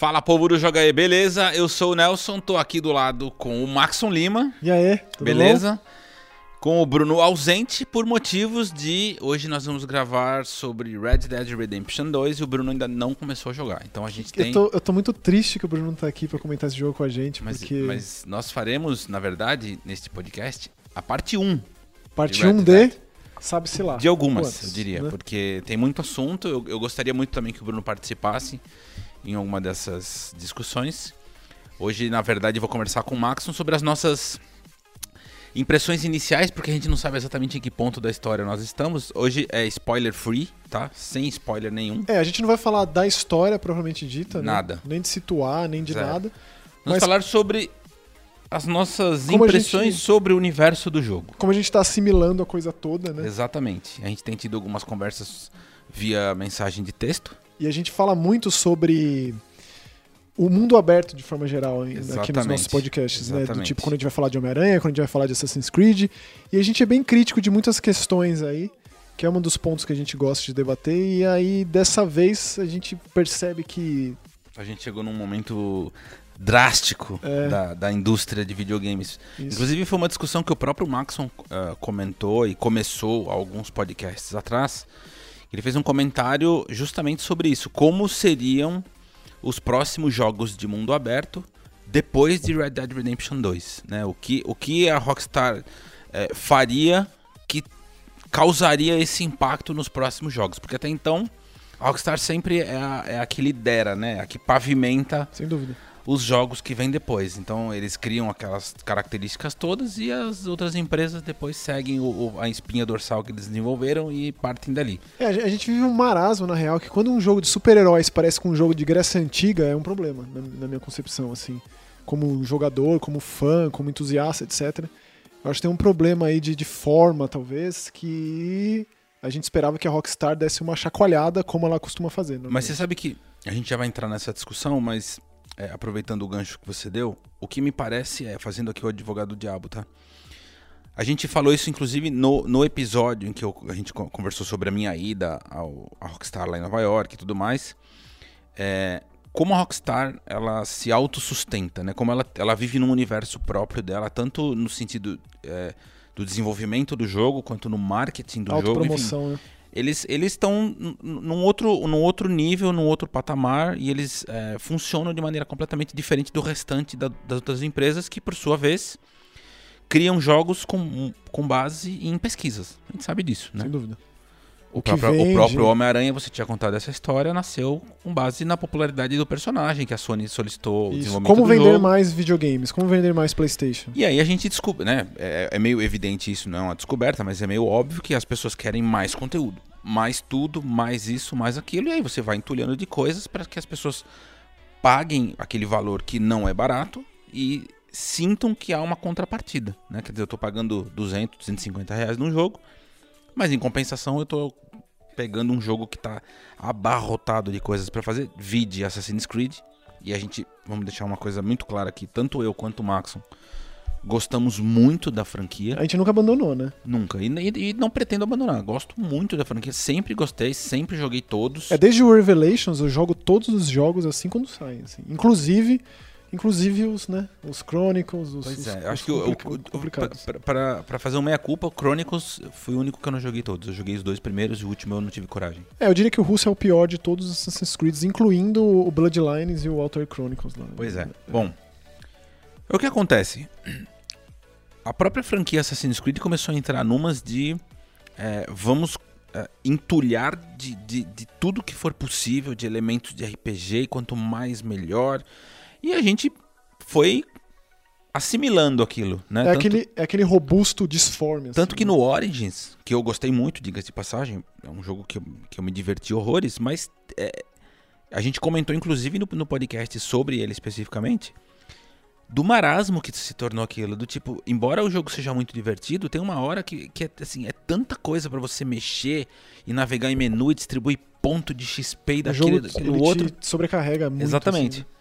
Fala povo do Joga aí, beleza? Eu sou o Nelson, tô aqui do lado com o Maxon Lima. E aí, tudo beleza? Bom? Com o Bruno ausente por motivos de hoje nós vamos gravar sobre Red Dead Redemption 2 e o Bruno ainda não começou a jogar. Então a gente tem. Eu tô, eu tô muito triste que o Bruno não tá aqui para comentar esse jogo com a gente, mas, porque. Mas nós faremos, na verdade, neste podcast, a parte 1. Parte 1 de. Sabe-se lá. De algumas, eu diria, né? porque tem muito assunto. Eu, eu gostaria muito também que o Bruno participasse em alguma dessas discussões. Hoje, na verdade, vou conversar com o Maxon sobre as nossas impressões iniciais, porque a gente não sabe exatamente em que ponto da história nós estamos. Hoje é spoiler free, tá? Sem spoiler nenhum. É, a gente não vai falar da história propriamente dita, né? Nada. Nem de situar, nem de Zero. nada. Vamos mas... falar sobre as nossas como impressões gente... sobre o universo do jogo. Como a gente está assimilando a coisa toda, né? Exatamente. A gente tem tido algumas conversas via mensagem de texto. E a gente fala muito sobre o mundo aberto de forma geral Exatamente. aqui nos nossos podcasts, Exatamente. né? Do tipo quando a gente vai falar de Homem-Aranha, quando a gente vai falar de Assassin's Creed. E a gente é bem crítico de muitas questões aí, que é um dos pontos que a gente gosta de debater. E aí, dessa vez, a gente percebe que. A gente chegou num momento drástico é. da, da indústria de videogames. Isso. Inclusive, foi uma discussão que o próprio Maxon uh, comentou e começou alguns podcasts atrás ele fez um comentário justamente sobre isso. Como seriam os próximos jogos de mundo aberto depois de Red Dead Redemption 2? Né? O, que, o que a Rockstar é, faria que causaria esse impacto nos próximos jogos? Porque até então, a Rockstar sempre é a, é a que lidera, né? a que pavimenta. Sem dúvida os jogos que vêm depois. Então eles criam aquelas características todas e as outras empresas depois seguem o, o, a espinha dorsal que eles desenvolveram e partem dali. É, a gente vive um marasmo na real que quando um jogo de super-heróis parece com um jogo de Grécia Antiga é um problema na, na, minha concepção assim, como jogador, como fã, como entusiasta, etc. Eu acho que tem um problema aí de, de forma talvez que a gente esperava que a Rockstar desse uma chacoalhada como ela costuma fazer. Mas você sabe que a gente já vai entrar nessa discussão, mas é, aproveitando o gancho que você deu, o que me parece é, fazendo aqui o advogado do diabo, tá? A gente falou isso, inclusive, no, no episódio em que eu, a gente conversou sobre a minha ida ao, a Rockstar lá em Nova York e tudo mais. É, como a Rockstar ela se autossustenta, né? Como ela, ela vive num universo próprio dela, tanto no sentido é, do desenvolvimento do jogo, quanto no marketing do jogo. Enfim, né? Eles eles estão num outro, num outro nível, num outro patamar e eles é, funcionam de maneira completamente diferente do restante da, das outras empresas que, por sua vez, criam jogos com, com base em pesquisas. A gente sabe disso, né? Sem dúvida. O, próprio, o próprio Homem-Aranha, você tinha contado essa história, nasceu com base na popularidade do personagem, que a Sony solicitou Como vender jogo. mais videogames, como vender mais Playstation. E aí a gente descobre, né? É, é, meio evidente isso, não é uma descoberta, mas é meio óbvio que as pessoas querem mais conteúdo. Mais tudo, mais isso, mais aquilo. E aí você vai entulhando de coisas para que as pessoas paguem aquele valor que não é barato e sintam que há uma contrapartida, né? Quer dizer, eu estou pagando 200, 250 reais num jogo mas em compensação eu tô pegando um jogo que tá abarrotado de coisas para fazer, vide Assassin's Creed, e a gente, vamos deixar uma coisa muito clara aqui, tanto eu quanto o Maxon gostamos muito da franquia. A gente nunca abandonou, né? Nunca. E, e, e, não pretendo abandonar. Gosto muito da franquia. Sempre gostei, sempre joguei todos. É desde o Revelations, eu jogo todos os jogos assim quando saem. Assim. Inclusive Inclusive os, né, os Chronicles, os, pois os, é, acho que o, para fazer uma meia-culpa, o Chronicles foi o único que eu não joguei todos. Eu joguei os dois primeiros e o último eu não tive coragem. É, eu diria que o Russo é o pior de todos os Assassin's Creed, incluindo o Bloodlines e o Outer Chronicles lá. Pois é. é. Bom, o que acontece? A própria franquia Assassin's Creed começou a entrar numas de é, vamos é, entulhar de, de, de tudo que for possível, de elementos de RPG, quanto mais melhor. E a gente foi assimilando aquilo, né? É, tanto, aquele, é aquele robusto disforme. Assim, tanto que no Origins, que eu gostei muito, diga-se de passagem, é um jogo que eu, que eu me diverti horrores, mas é, a gente comentou inclusive no, no podcast sobre ele especificamente, do marasmo que se tornou aquilo, do tipo, embora o jogo seja muito divertido, tem uma hora que, que é, assim, é tanta coisa para você mexer e navegar em menu e distribuir ponto de XP e daquele, daquele outro. sobrecarrega muito. Exatamente. Assim.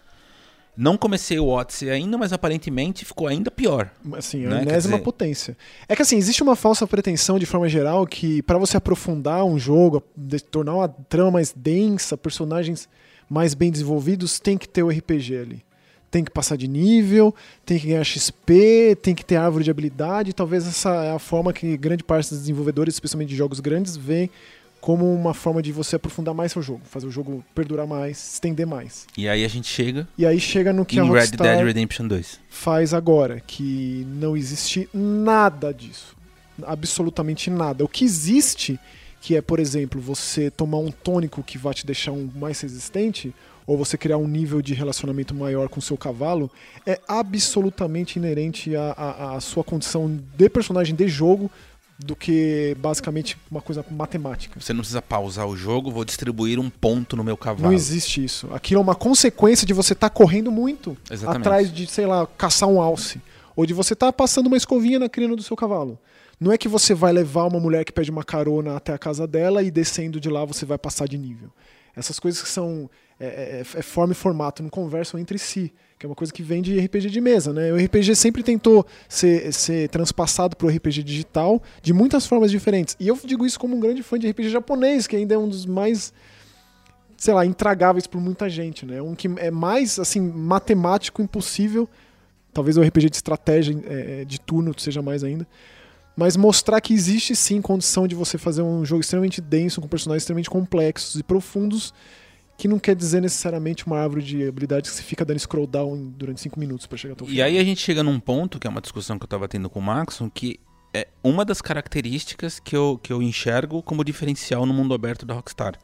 Não comecei o Odyssey ainda, mas aparentemente ficou ainda pior. Assim, a né? enésima dizer... potência. É que assim, existe uma falsa pretensão de forma geral que para você aprofundar um jogo, tornar uma trama mais densa, personagens mais bem desenvolvidos, tem que ter o RPG ali. Tem que passar de nível, tem que ganhar XP, tem que ter árvore de habilidade. Talvez essa é a forma que grande parte dos desenvolvedores, especialmente de jogos grandes, vê como uma forma de você aprofundar mais seu jogo, fazer o jogo perdurar mais, estender mais. E aí a gente chega E aí chega no que a Red Dead Redemption 2. faz agora, que não existe nada disso. Absolutamente nada. O que existe, que é, por exemplo, você tomar um tônico que vai te deixar um mais resistente, ou você criar um nível de relacionamento maior com o seu cavalo, é absolutamente inerente à, à- à sua condição de personagem de jogo do que basicamente uma coisa matemática. Você não precisa pausar o jogo, vou distribuir um ponto no meu cavalo. Não existe isso. Aquilo é uma consequência de você estar correndo muito Exatamente. atrás de, sei lá, caçar um alce. Ou de você estar passando uma escovinha na crina do seu cavalo. Não é que você vai levar uma mulher que pede uma carona até a casa dela e descendo de lá você vai passar de nível. Essas coisas que são. É, é- é forma e formato, não conversam entre si. Que é uma coisa que vem de RPG de mesa, né? O RPG sempre tentou ser, ser transpassado para o RPG digital de muitas formas diferentes. E eu digo isso como um grande fã de RPG japonês, que ainda é um dos mais sei lá, intragáveis por muita gente, né? Um que é mais, assim, matemático impossível. Talvez o RPG de estratégia é, é, de turno seja mais ainda. Mas mostrar que existe sim condição de você fazer um jogo extremamente denso, com personagens extremamente complexos e profundos, que não quer dizer necessariamente uma árvore de habilidades que você fica dando scroll down durante cinco minutos para chegar até o E final. aí a gente chega num ponto, que é uma discussão que eu tava tendo com o Maxon, que é uma das características que eu, que eu enxergo como diferencial no mundo aberto da Rockstar.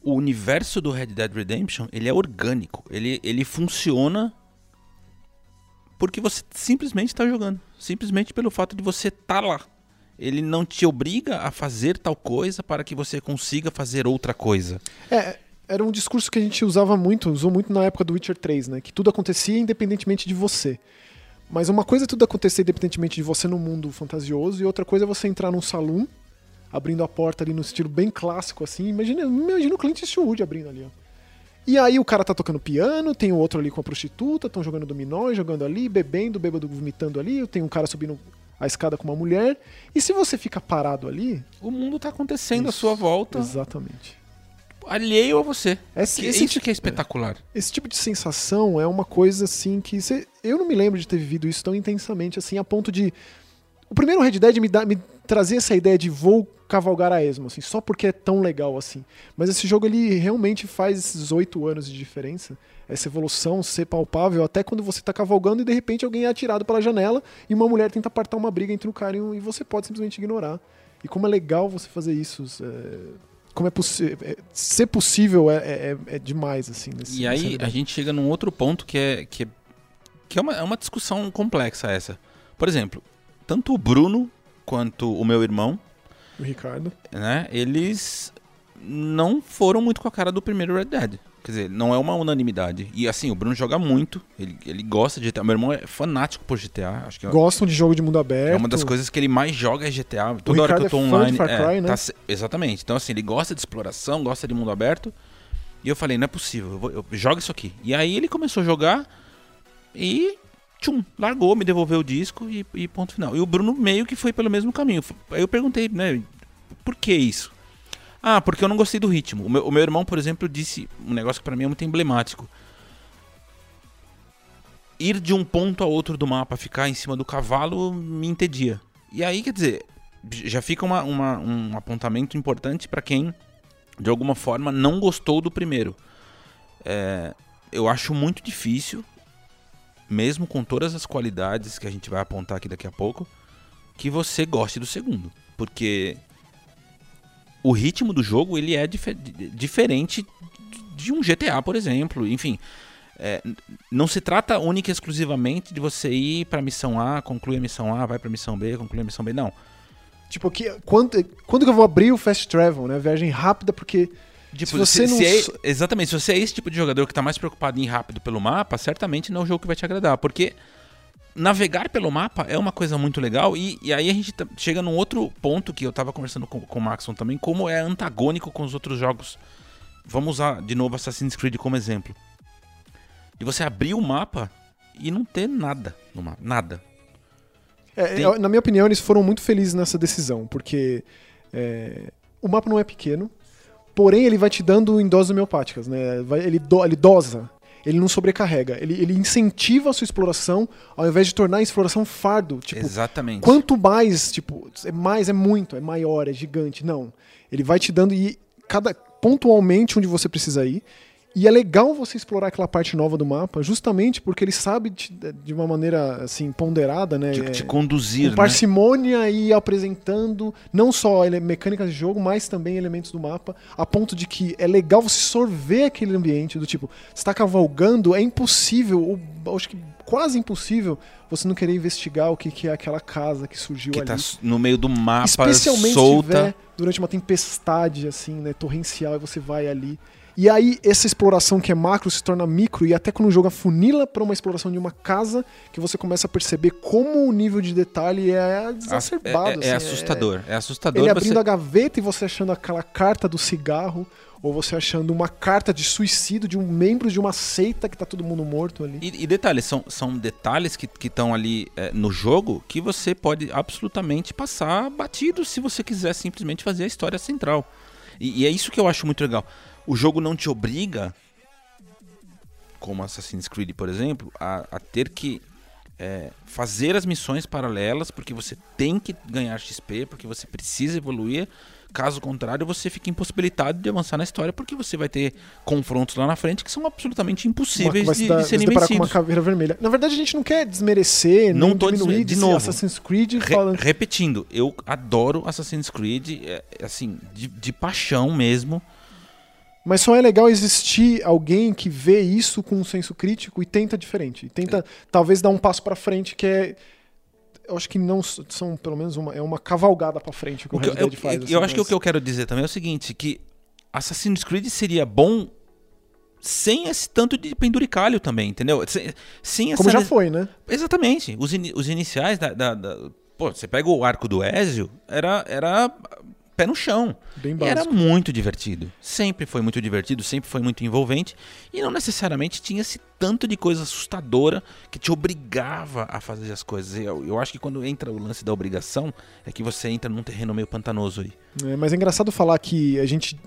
O universo do Red Dead Redemption, ele é orgânico. Ele, ele funciona porque você simplesmente está jogando. Simplesmente pelo fato de você estar lá. Ele não te obriga a fazer tal coisa para que você consiga fazer outra coisa. É, era um discurso que a gente usava muito, usou muito na época do Witcher 3, né? Que tudo acontecia independentemente de você. Mas uma coisa é tudo acontecer independentemente de você no mundo fantasioso, e outra coisa é você entrar num salão, abrindo a porta ali no estilo bem clássico, assim. Imagina, imagina o Clint Eastwood abrindo ali, ó. E aí o cara tá tocando piano, tem o outro ali com a prostituta, estão jogando dominó, jogando ali, bebendo, bêbado vomitando ali, tem um cara subindo a escada com uma mulher. E se você fica parado ali. O mundo está acontecendo à Isso, sua volta, Exatamente. alheio a você. Esse, esse isso que é espetacular. Esse tipo de sensação é uma coisa assim que cê- eu não me lembro de ter vivido isso tão intensamente assim, a ponto de. O primeiro Red Dead me, dá, me trazia essa ideia de vou cavalgar a esmo, assim, só porque é tão legal assim. Mas esse jogo ele realmente faz esses oito anos de diferença, essa evolução ser palpável até quando você tá cavalgando e de repente alguém é atirado pela janela e uma mulher tenta apartar uma briga entre o cara e, um, e você pode simplesmente ignorar. E como é legal você fazer isso. é, como é possível. ser possível é, é- é demais, assim. nesse- E aí a gente chega num outro ponto que é que é, que é, uma, é uma discussão complexa essa. Por exemplo, tanto o Bruno quanto o meu irmão, O Ricardo. né, eles não foram muito com a cara do primeiro Red Dead. Quer dizer, não é uma unanimidade. E assim, o Bruno joga muito, ele, ele gosta de GTA. Meu irmão é fanático por GTA, acho que é, Gostam de jogo de mundo aberto. é uma das coisas que ele mais joga é GTA. Toda hora que Ricardo eu tô é online. Far é, Cry, né? tá exatamente. Então, assim, ele gosta de exploração, gosta de mundo aberto. E eu falei, não é possível, eu vou, eu, joga isso aqui. E aí ele começou a jogar e. Tchum, largou, me devolveu o disco e, e ponto final. E o Bruno meio que foi pelo mesmo caminho. Aí eu perguntei, né, por que isso? Ah, porque eu não gostei do ritmo. O meu, o meu irmão, por exemplo, disse um negócio que pra mim é muito emblemático. Ir de um ponto a outro do mapa, ficar em cima do cavalo, me entedia. E aí, quer dizer, já fica uma- uma- um apontamento importante pra quem, de alguma forma, não gostou do primeiro. É, eu acho muito difícil, mesmo com todas as qualidades que a gente vai apontar aqui daqui a pouco, que você goste do segundo. Porque o ritmo do jogo ele é dife- di- diferente de um GTA, por exemplo. Enfim, é, não se trata única e exclusivamente de você ir pra missão A, concluir a missão A, vai pra missão B, concluir a missão B. Não. Tipo, que, quando, quando que eu vou abrir o Fast Travel, né? Viagem rápida, porque. Tipo, Se você se- não se é- exatamente, se você é esse tipo de jogador que tá mais preocupado em ir rápido pelo mapa, certamente não é o jogo que vai te agradar. Porque navegar pelo mapa é uma coisa muito legal. E, e aí a gente chega num outro ponto que eu tava conversando com, com o Maxon também, como é antagônico com os outros jogos. Vamos usar de novo Assassin's Creed como exemplo. De você abrir o mapa e não ter nada no mapa. Nada. É, Tem- na minha opinião, eles foram muito felizes nessa decisão, porque é, o mapa não é pequeno, Porém, ele vai te dando em doses homeopáticas, né? Ele, do- ele dosa. Ele não sobrecarrega. Ele, ele incentiva a sua exploração ao invés de tornar a exploração fardo. Tipo, Exatamente. Quanto mais, tipo, é mais é muito, é maior, é gigante. Não. Ele vai te dando e cada pontualmente onde você precisa ir. E é legal você explorar aquela parte nova do mapa, justamente porque ele sabe te- de uma maneira assim ponderada, né? Te, é, te conduzir, com né? parcimônia e apresentando não só ele- mecânicas de jogo, mas também elementos do mapa, a ponto de que é legal você sorver aquele ambiente do tipo, você tá cavalgando, é impossível, ou acho que quase impossível, você não querer investigar o que, que é aquela casa que surgiu Que ali. tá no meio do mapa, Especialmente se solta. tiver durante uma tempestade, assim, né, torrencial, e você vai ali. E aí, essa exploração que é macro se torna micro, e até quando o jogo afunila para uma exploração de uma casa, que você começa a perceber como o nível de detalhe é exacerbado. É, é assim, assustador. É, assustador Ele você... abrindo a gaveta e você achando aquela carta do cigarro, ou você achando uma carta de suicídio de um membro de uma seita que tá todo mundo morto ali. E, e detalhes, são, são detalhes que estão ali é, no jogo que você pode absolutamente passar batido se você quiser simplesmente fazer a história central. E, e é isso que eu acho muito legal. O jogo não te obriga, como Assassin's Creed, por exemplo, a, a ter que é, fazer as missões paralelas, porque você tem que ganhar XP, porque você precisa evoluir. Caso contrário, você fica impossibilitado de avançar na história, porque você vai ter confrontos lá na frente que são absolutamente impossíveis vai de, dar- de serem se deparar com uma vencidos. caveira vermelha. Na verdade, a gente não quer desmerecer, Não tô diminuir de novo. Assassin's Creed Re- falando. repetindo, eu adoro Assassin's Creed, é, é assim, de, de paixão mesmo. Mas só é legal existir alguém que vê isso com um senso crítico e tenta diferente. E tenta, talvez, dar um passo pra frente que é. Eu acho que não são, pelo menos, uma, é uma cavalgada pra frente que o, O que eu, Red eu, Dead faz. eu assim, acho que o mas- que eu quero dizer também é o seguinte, que Assassin's Creed seria bom sem esse tanto de penduricalho também, entendeu? Sem, sem essa Como já foi, né? Exatamente. Os, ini- os iniciais da, da- da- Pô, você pega o arco do Ezio, era, era pé no chão. Bem E era muito divertido. Sempre foi muito divertido, sempre foi muito envolvente. E não necessariamente tinha esse tanto de coisa assustadora que te obrigava a fazer as coisas. Eu, eu acho que quando entra o lance da obrigação, é que você entra num terreno meio pantanoso aí. É, mas é engraçado falar que a gente.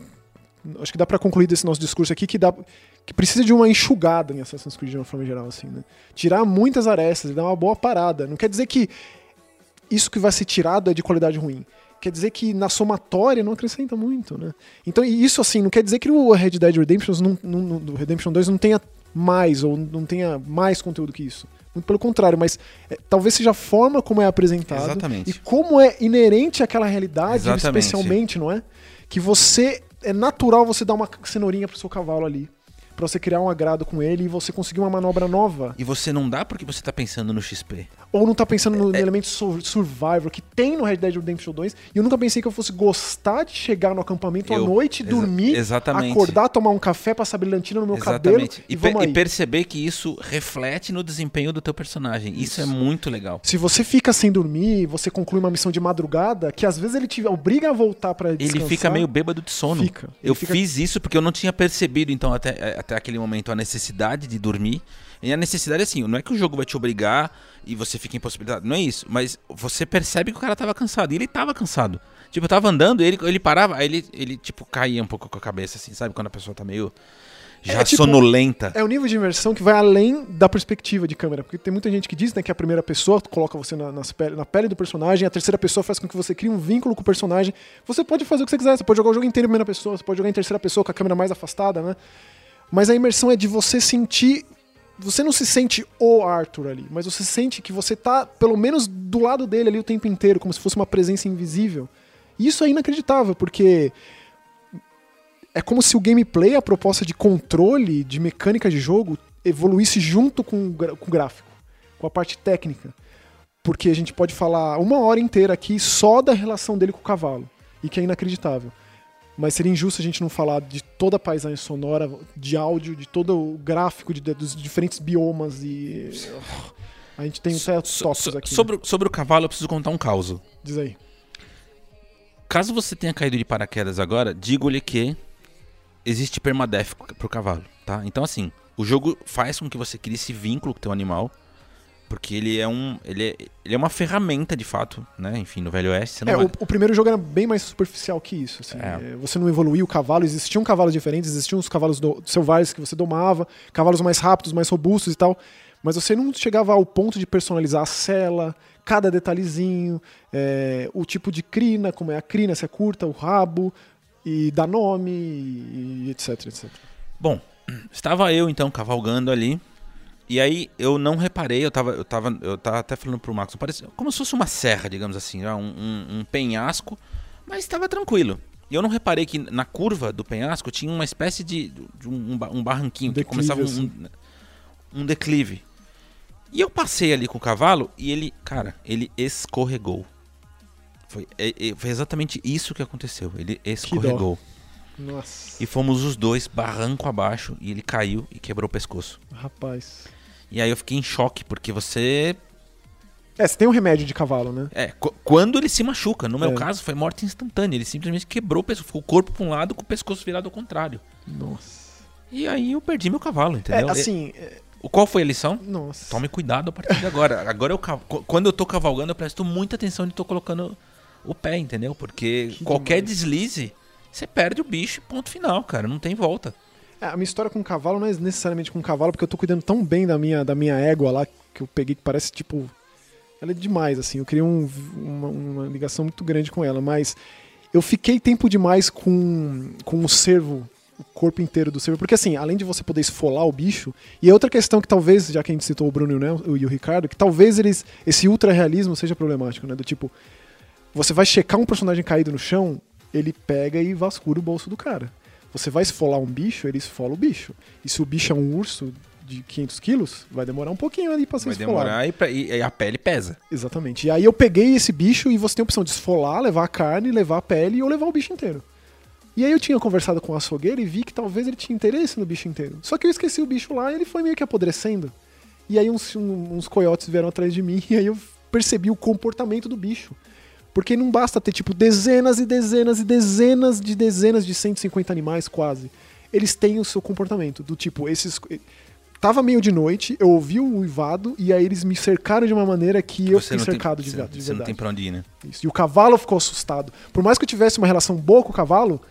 Acho que dá pra concluir desse nosso discurso aqui que dá que precisa de uma enxugada em Assassin's Creed de uma forma geral, assim, né? Tirar muitas arestas e dar uma boa parada. Não quer dizer que isso que vai ser tirado é de qualidade ruim. Quer dizer que na somatória não acrescenta muito, né? Então, isso assim, não quer dizer que o Red Dead Redemption, não, não, não- do Redemption 2 não tenha mais, ou não tenha mais conteúdo que isso. Muito pelo contrário, mas é, talvez seja a forma como é apresentado Exatamente. e como é inerente àquela realidade, Exatamente. especialmente, não é? Que você é natural você dar uma cenourinha pro seu cavalo ali, Pra você criar um agrado com ele e você conseguir uma manobra nova. E você não dá porque você tá pensando no XP. Ou não tá pensando É, no elemento sur- survival que tem no Red Dead Redemption 2. E eu nunca pensei que eu fosse gostar de chegar no acampamento à Eu- noite, exa- dormir, exatamente. acordar, tomar um café, passar brilhantina no meu cabelo Exatamente. e, E, pe- vamos e perceber que isso reflete no desempenho do teu personagem. Isso, é muito legal. Se você fica sem dormir, você conclui uma missão de madrugada, que às vezes ele te obriga a voltar pra Ele fica meio bêbado de sono. Fica. Eu fica- fiz isso porque eu não tinha percebido, então, até, até aquele momento, a necessidade de dormir. E a necessidade, assim, não é que o jogo vai te obrigar e você fica impossibilitado. Não é isso. Mas você percebe que o cara tava cansado. E ele tava cansado. Tipo, eu tava andando, ele, ele parava, aí ele, ele, tipo, caía um pouco com a cabeça, assim, sabe? Quando a pessoa tá meio já É, tipo, sonolenta. É um nível de imersão que vai além da perspectiva de câmera. Porque tem muita gente que diz né, que a primeira pessoa coloca você na, pele, na pele do personagem, a terceira pessoa faz com que você crie um vínculo com o personagem. Você pode fazer o que você quiser, você pode jogar o jogo inteiro em primeira pessoa, você pode jogar em terceira pessoa com a câmera mais afastada, né? Mas a imersão é de você sentir. Você não se sente o Arthur ali, mas você sente que você tá, pelo menos, do lado dele ali o tempo inteiro, como se fosse uma presença invisível. E isso é inacreditável, porque é como se o gameplay, a proposta de controle, de mecânica de jogo, evoluísse junto com com o gráfico, com a parte técnica. Porque a gente pode falar uma hora inteira aqui só da relação dele com o cavalo, e que é inacreditável. Mas seria injusto a gente não falar de toda a paisagem sonora, de áudio, de todo o gráfico, de- dos diferentes biomas e. A gente tem até So- so- aqui. sobre, o- sobre o cavalo, eu preciso contar um caos. Diz aí. Caso você tenha caído de paraquedas agora, digo-lhe que existe permadeath pro cavalo, tá? Então assim, o jogo faz com que você crie esse vínculo com o teu animal Porque ele é um. Ele é, ele é uma ferramenta, de fato, né? Enfim, no Velho Oeste. É, vai- o, o primeiro jogo era bem mais superficial que isso. assim. É. É, Você não evoluía o cavalo, existiam cavalos diferentes, existiam os cavalos do, selvagens que você domava, cavalos mais rápidos, mais robustos e tal. Mas você não chegava ao ponto de personalizar a cela, cada detalhezinho, é, o tipo de crina, como é a crina, se é curta, o rabo, e dar nome, e etc, etc. Bom, estava eu então cavalgando ali. E aí eu não reparei, eu tava, eu tava, eu tava até falando pro Marcos, parecia como se fosse uma serra, digamos assim, né? um, um- um penhasco, mas estava tranquilo. E eu não reparei que na curva do penhasco tinha uma espécie de, de um, um ba- um barranquinho, Um que começava um, assim. um, um declive. E eu passei ali com o cavalo e ele, cara, ele escorregou. Foi, é- é- foi exatamente isso que aconteceu. Ele escorregou. Nossa, E fomos os dois barranco abaixo e ele caiu e quebrou o pescoço. rapaz. E aí eu fiquei em choque, porque você. É, você tem um remédio de cavalo, né? É, qu- quando ele se machuca, no meu É. caso foi morte instantânea. Ele simplesmente quebrou o pescoço, ficou o corpo pra um lado com o pescoço virado ao contrário. Nossa. E aí eu perdi meu cavalo, É, entendeu? assim, é, qual foi a lição? nossa. Tome cuidado a partir de agora. Agora eu quando eu tô cavalgando, eu presto muita atenção de tô colocando o pé, entendeu? Porque Que qualquer demais. deslize, você perde o bicho, ponto final, cara. Não tem volta. É, a minha história com cavalo não é necessariamente com cavalo, porque eu tô cuidando tão bem da minha, da minha égua lá, que eu peguei que parece tipo. Ela é demais, assim. Eu criei um- uma, uma ligação muito grande com ela, mas eu fiquei tempo demais com, com o cervo, o corpo inteiro do cervo, porque assim, além de você poder esfolar o bicho, e é outra questão que talvez, já que a gente citou o Bruno e o, e o Ricardo, que talvez eles esse ultra realismo seja problemático, né? Do tipo, você vai checar um personagem caído no chão, ele pega e vasculha o bolso do cara. Você vai esfolar um bicho, ele esfola o bicho. E se o bicho é um urso de 500 quilos, vai demorar um pouquinho ali pra ser Vai esfolado. demorar e, pra- e a pele pesa. Exatamente. E aí eu peguei esse bicho e você tem a opção de esfolar, levar a carne, levar a pele ou levar o bicho inteiro. E aí eu tinha conversado com o açougueiro e vi que talvez ele tinha interesse no bicho inteiro. Só que eu esqueci o bicho lá e ele foi meio que apodrecendo. E aí uns, um- uns coiotes vieram atrás de mim e aí eu percebi o comportamento do bicho. Porque não basta ter, tipo, dezenas e dezenas e dezenas de dezenas de 150 animais, quase. Eles têm o seu comportamento. Do tipo, esses. Tava meio de noite, eu ouvi o uivado e aí eles me cercaram de uma maneira que eu fiquei não tem- cercado de, gato, de Você não verdade. tem pra onde ir, né? Isso. E o cavalo ficou assustado. Por mais que eu tivesse uma relação boa com o cavalo,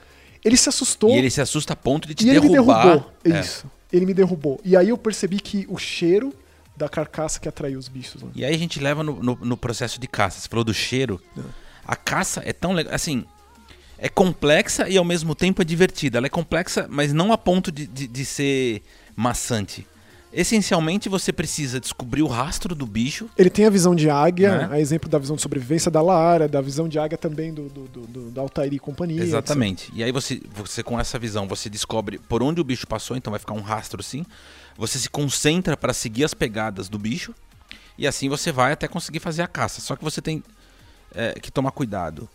ele se assustou E ele se assusta a ponto de te e ele me derrubar. derrubou. É. Isso. Ele me derrubou. E aí eu percebi que o cheiro da carcaça que atraiu os bichos. Né? E aí a gente leva no, no- no processo de caça. Você falou do cheiro. É. A caça é tão legal. Assim, é complexa e ao mesmo tempo é divertida. Ela é complexa, mas não a ponto de, de, de ser maçante. Essencialmente, você precisa descobrir o rastro do bicho. Ele tem a visão de águia, Né? a exemplo da visão de sobrevivência da Lara, da visão de águia também do, do, do, do- da Altairi e companhia. Exatamente. E aí você, você, com essa visão, você descobre por onde o bicho passou, então vai ficar um rastro assim. Você se concentra para seguir as pegadas do bicho. E assim você vai até conseguir fazer a caça. Só que você tem é, que tomar cuidado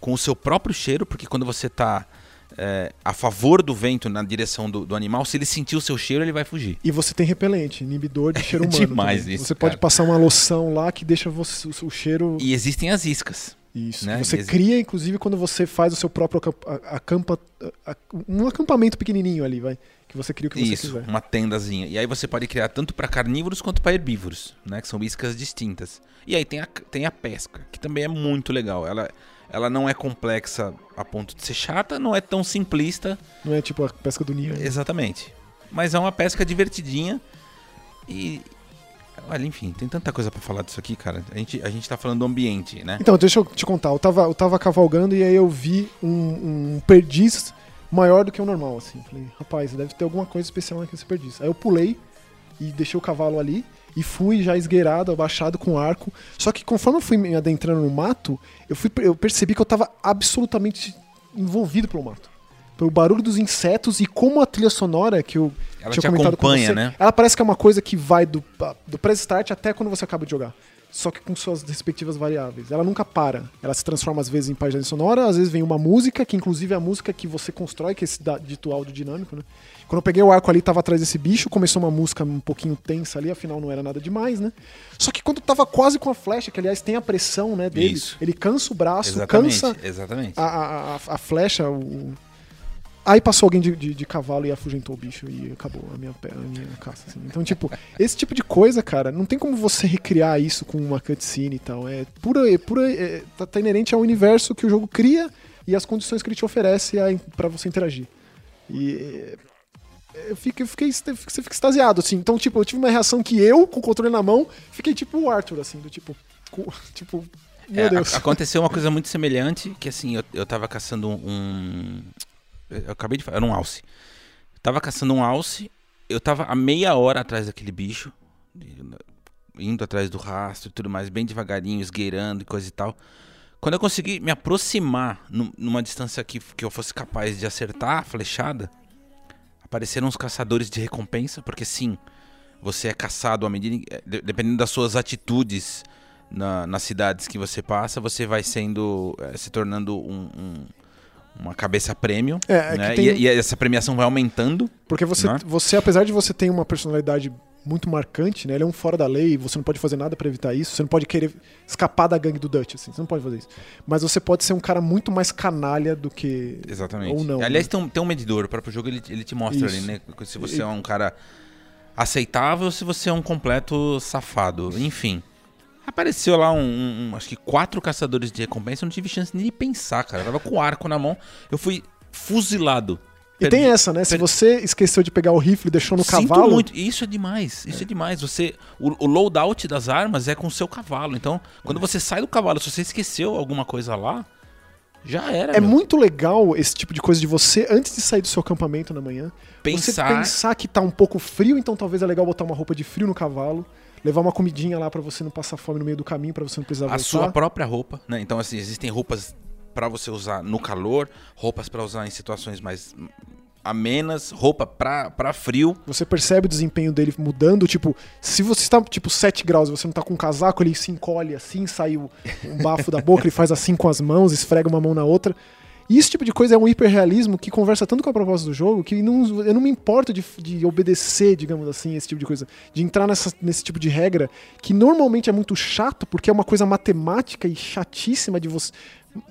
com o seu próprio cheiro, porque quando você tá é, a favor do vento na direção do, do animal, se ele sentir o seu cheiro, ele vai fugir. E você tem repelente, inibidor de cheiro humano. Demais também. isso, Você pode cara. passar uma loção lá que deixa você, o cheiro. E existem as iscas. Isso. né? Você Exi- cria, inclusive, quando você faz o seu próprio acampa, um acampamento pequenininho ali, vai. Que você cria o que você Isso, quiser. uma tendazinha. E aí você pode criar tanto para carnívoros quanto para herbívoros, né? Que são iscas distintas. E aí tem a, tem a pesca, que também é muito legal. Ela, ela não é complexa a ponto de ser chata, não é tão simplista, Não é tipo a pesca do Nier. exatamente. Mas é uma pesca divertidinha e... Olha, enfim, tem tanta coisa para falar disso aqui, cara. A gente, a gente tá falando do ambiente, né? Então, deixa eu te contar. Eu tava, eu tava cavalgando e aí eu vi um, um perdiz maior do que o normal, assim. Falei, rapaz, deve ter alguma coisa especial naquele perdiz. Aí eu pulei e deixei o cavalo ali e fui já esgueirado, abaixado com arco. Só que conforme eu fui me adentrando no mato, eu, fui, eu percebi que eu tava absolutamente envolvido pelo mato. Pelo barulho dos insetos e como a trilha sonora que eu Ela tinha te comentado com acompanha, você, né? ela parece que é uma coisa que vai do, do pré-start até quando você acaba de jogar. Só que com suas respectivas variáveis. Ela nunca para. Ela se transforma às vezes em paisagem sonora, às vezes vem uma música, que inclusive é a música que você constrói, que é esse dito áudio dinâmico, né? Quando eu peguei o arco ali, tava atrás desse bicho, começou uma música um pouquinho tensa ali, afinal não era nada demais, né? Só que quando tava quase com a flecha, que aliás tem a pressão, né, dele, Isso. ele cansa o braço, Exatamente, cansa exatamente. a, a, a- a flecha, o, Aí passou alguém de, de, de cavalo e afugentou o bicho e acabou a minha, a minha caça. assim. Então, tipo, esse tipo de coisa, cara, não tem como você recriar isso com uma cutscene e tal. É pura. É pura é, tá, tá inerente ao universo que o jogo cria e as condições que ele te oferece a- pra você interagir. E. é, Eu fiquei, eu fiquei, você fica extasiado, assim. Então, tipo, eu tive uma reação que eu, com o controle na mão, fiquei tipo o Arthur, assim, do tipo. cu- Tipo. Meu É, aconteceu uma coisa muito semelhante, que assim, eu, eu tava caçando um- Eu acabei de falar, era um alce. Eu tava caçando um alce, eu tava a meia hora atrás daquele bicho, indo atrás do rastro e tudo mais, bem devagarinho, esgueirando e coisa e tal. Quando eu consegui me aproximar num- numa distância que, que eu fosse capaz de acertar a flechada, apareceram os caçadores de recompensa, porque sim, você é caçado à medida. de- Dependendo das suas atitudes na- nas cidades que você passa, você vai sendo. eh, se tornando um- um- uma cabeça prêmio. É, é né? tem- e, e essa premiação vai aumentando. Porque você, Né? você, apesar de você ter uma personalidade muito marcante, né? Ele é um fora da lei, você não pode fazer nada pra evitar isso, você não pode querer escapar da gangue do Dutch, assim, você não pode fazer isso. Mas você pode ser um cara muito mais canalha do que. Exatamente. Ou não, Aliás, né? tem, um, tem um medidor. O próprio jogo ele, ele te mostra Isso. ali, né? Se você é um cara aceitável ou se você é um completo safado. Enfim. Apareceu lá um, um- Acho que quatro caçadores de recompensa. Eu não tive chance nem de pensar, cara. Eu tava com o arco na mão. Eu fui fuzilado. E Perdi- tem essa, né? Se per- você esqueceu de pegar o rifle e deixou no Sinto cavalo. muito. Isso é demais. Isso é, demais. Você, o, o loadout das armas é com o seu cavalo. Então, quando você sai do cavalo, se você esqueceu alguma coisa lá, já era. É meu. muito legal esse tipo de coisa de você, antes de sair do seu acampamento na manhã, você Pensar- pensar que tá um pouco frio, então talvez é legal botar uma roupa de frio no cavalo, levar uma comidinha lá pra você não passar fome no meio do caminho, pra você não precisar a voltar. sua própria roupa, né? Então assim, existem roupas pra você usar no calor, roupas pra usar em situações mais amenas, roupa pra para frio. Você percebe o desempenho dele mudando, tipo, se você está tipo 7 graus e você não tá com um casaco, ele se encolhe assim, sai o, um bafo da boca, ele faz assim com as mãos, esfrega uma mão na outra. E esse tipo de coisa é um hiperrealismo que conversa tanto com a proposta do jogo que não, eu não me importo de, de obedecer, digamos assim, esse tipo de coisa. De entrar nessa, nesse tipo de regra que normalmente é muito chato, porque é uma coisa matemática e chatíssima de você.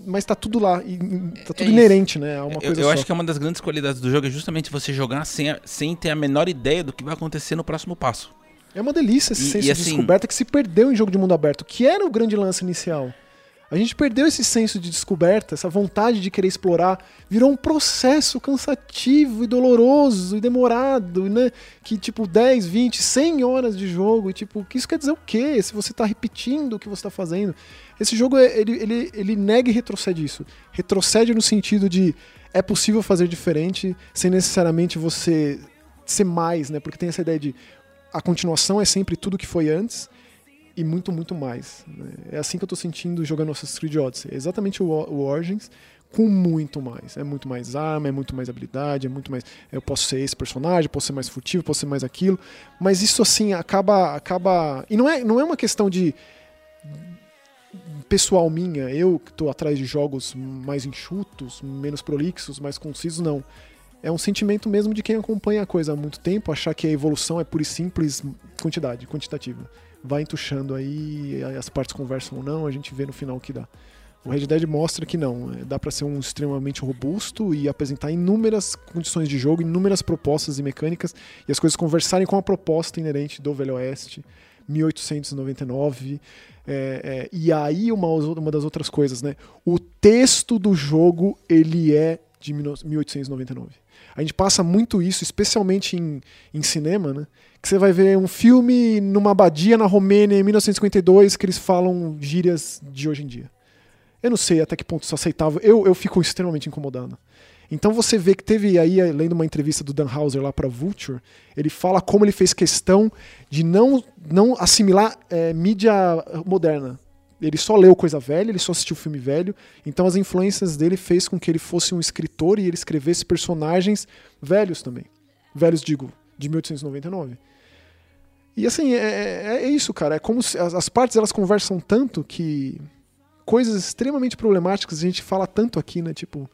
Mas tá tudo lá, e, tá tudo É inerente, né? Uma Eu, eu acho que é uma das grandes qualidades do jogo é justamente você jogar sem, a- sem ter a menor ideia do que vai acontecer no próximo passo. É uma delícia esse E- senso e de assim- descoberta que se perdeu em jogo de mundo aberto, que era o grande lance inicial. A gente perdeu esse senso de descoberta, essa vontade de querer explorar, virou um processo cansativo e doloroso e demorado, né? Que tipo 10, 20, 100 horas de jogo, e tipo, que isso quer dizer o quê? Se você tá repetindo o que você tá fazendo. Esse jogo é- ele, ele, ele nega e retrocede isso. Retrocede no sentido de é possível fazer diferente sem necessariamente você ser mais, né? Porque tem essa ideia de a continuação é sempre tudo que foi antes e muito, muito mais. né? É assim que eu tô sentindo jogando Assassin's Creed Odyssey. É exatamente o, O- Origins com muito mais. É muito mais arma, é muito mais habilidade, é muito mais. Eu posso ser esse personagem, posso ser mais furtivo, posso ser mais aquilo. Mas isso assim acaba. acaba E não é, não é uma questão de pessoal minha, eu que tô atrás de jogos mais enxutos, menos prolixos, mais concisos, não. É um sentimento mesmo de quem acompanha a coisa há muito tempo, achar que a evolução é pura e simples quantidade, quantitativa. Vai entuchando aí, as partes conversam ou não, a gente vê no final o que dá. O Red Dead mostra que não, é, dá pra ser um extremamente robusto e apresentar inúmeras condições de jogo, inúmeras propostas e mecânicas, e as coisas conversarem com a proposta inerente do Velho Oeste, 1899. é, é, e aí uma, uma das outras coisas, né? O texto do jogo ele é de 1899. A gente passa muito isso, especialmente em, em cinema, né? Que você vai ver um filme numa abadia na Romênia em 1952 que eles falam gírias de hoje em dia. Eu não sei até que ponto isso é aceitável. Eu, eu fico extremamente incomodado. Então você vê que teve aí, lendo uma entrevista do Dan Hauser lá para Vulture, ele fala como ele fez questão de não, não assimilar é, mídia moderna. Ele só leu coisa velha, ele só assistiu filme velho. Então as influências dele fez com que ele fosse um escritor e ele escrevesse personagens velhos também. Velhos, digo, de 1899. E assim, é, é, é isso, cara. É como se as, as partes elas conversam tanto que coisas extremamente problemáticas a gente fala tanto aqui, né? Tipo,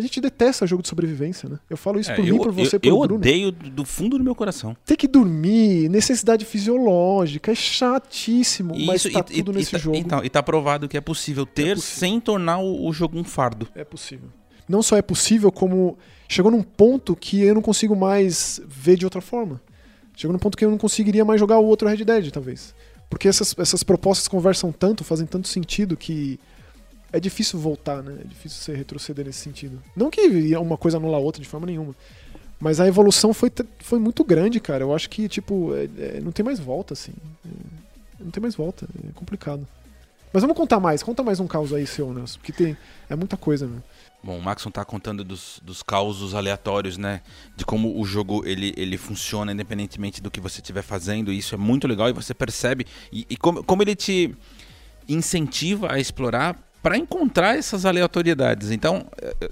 a gente detesta jogo de sobrevivência, né? Eu falo isso É, por eu, mim, por você, eu, pelo eu Bruno. odeio do do fundo do meu coração. Ter que dormir, necessidade fisiológica, é chatíssimo, E mas isso- tá e- tudo e- nesse tá- jogo. Então, e tá provado que é possível ter possível. sem tornar o, o jogo um fardo. É possível. não só é possível, como chegou num ponto que eu não consigo mais ver de outra forma. Chegou num ponto que eu não conseguiria mais jogar o outro Red Dead, talvez. Porque essas, essas propostas conversam tanto, fazem tanto sentido que é difícil voltar, né? É difícil você retroceder nesse sentido. Não que uma coisa anula a outra de forma nenhuma. Mas a evolução foi, foi muito grande, cara. Eu acho que, tipo, é, é, não tem mais volta, assim. É, não tem mais volta. É complicado. Mas vamos contar mais. Conta mais um caos aí, seu, Nelson. Porque tem, é muita coisa, meu. Bom, o Maxon tá contando dos, dos causos aleatórios, né? De como o jogo ele, ele funciona independentemente do que você estiver fazendo. E isso é muito legal e você percebe. E, e como, como ele te incentiva a explorar para encontrar essas aleatoriedades. Então, é,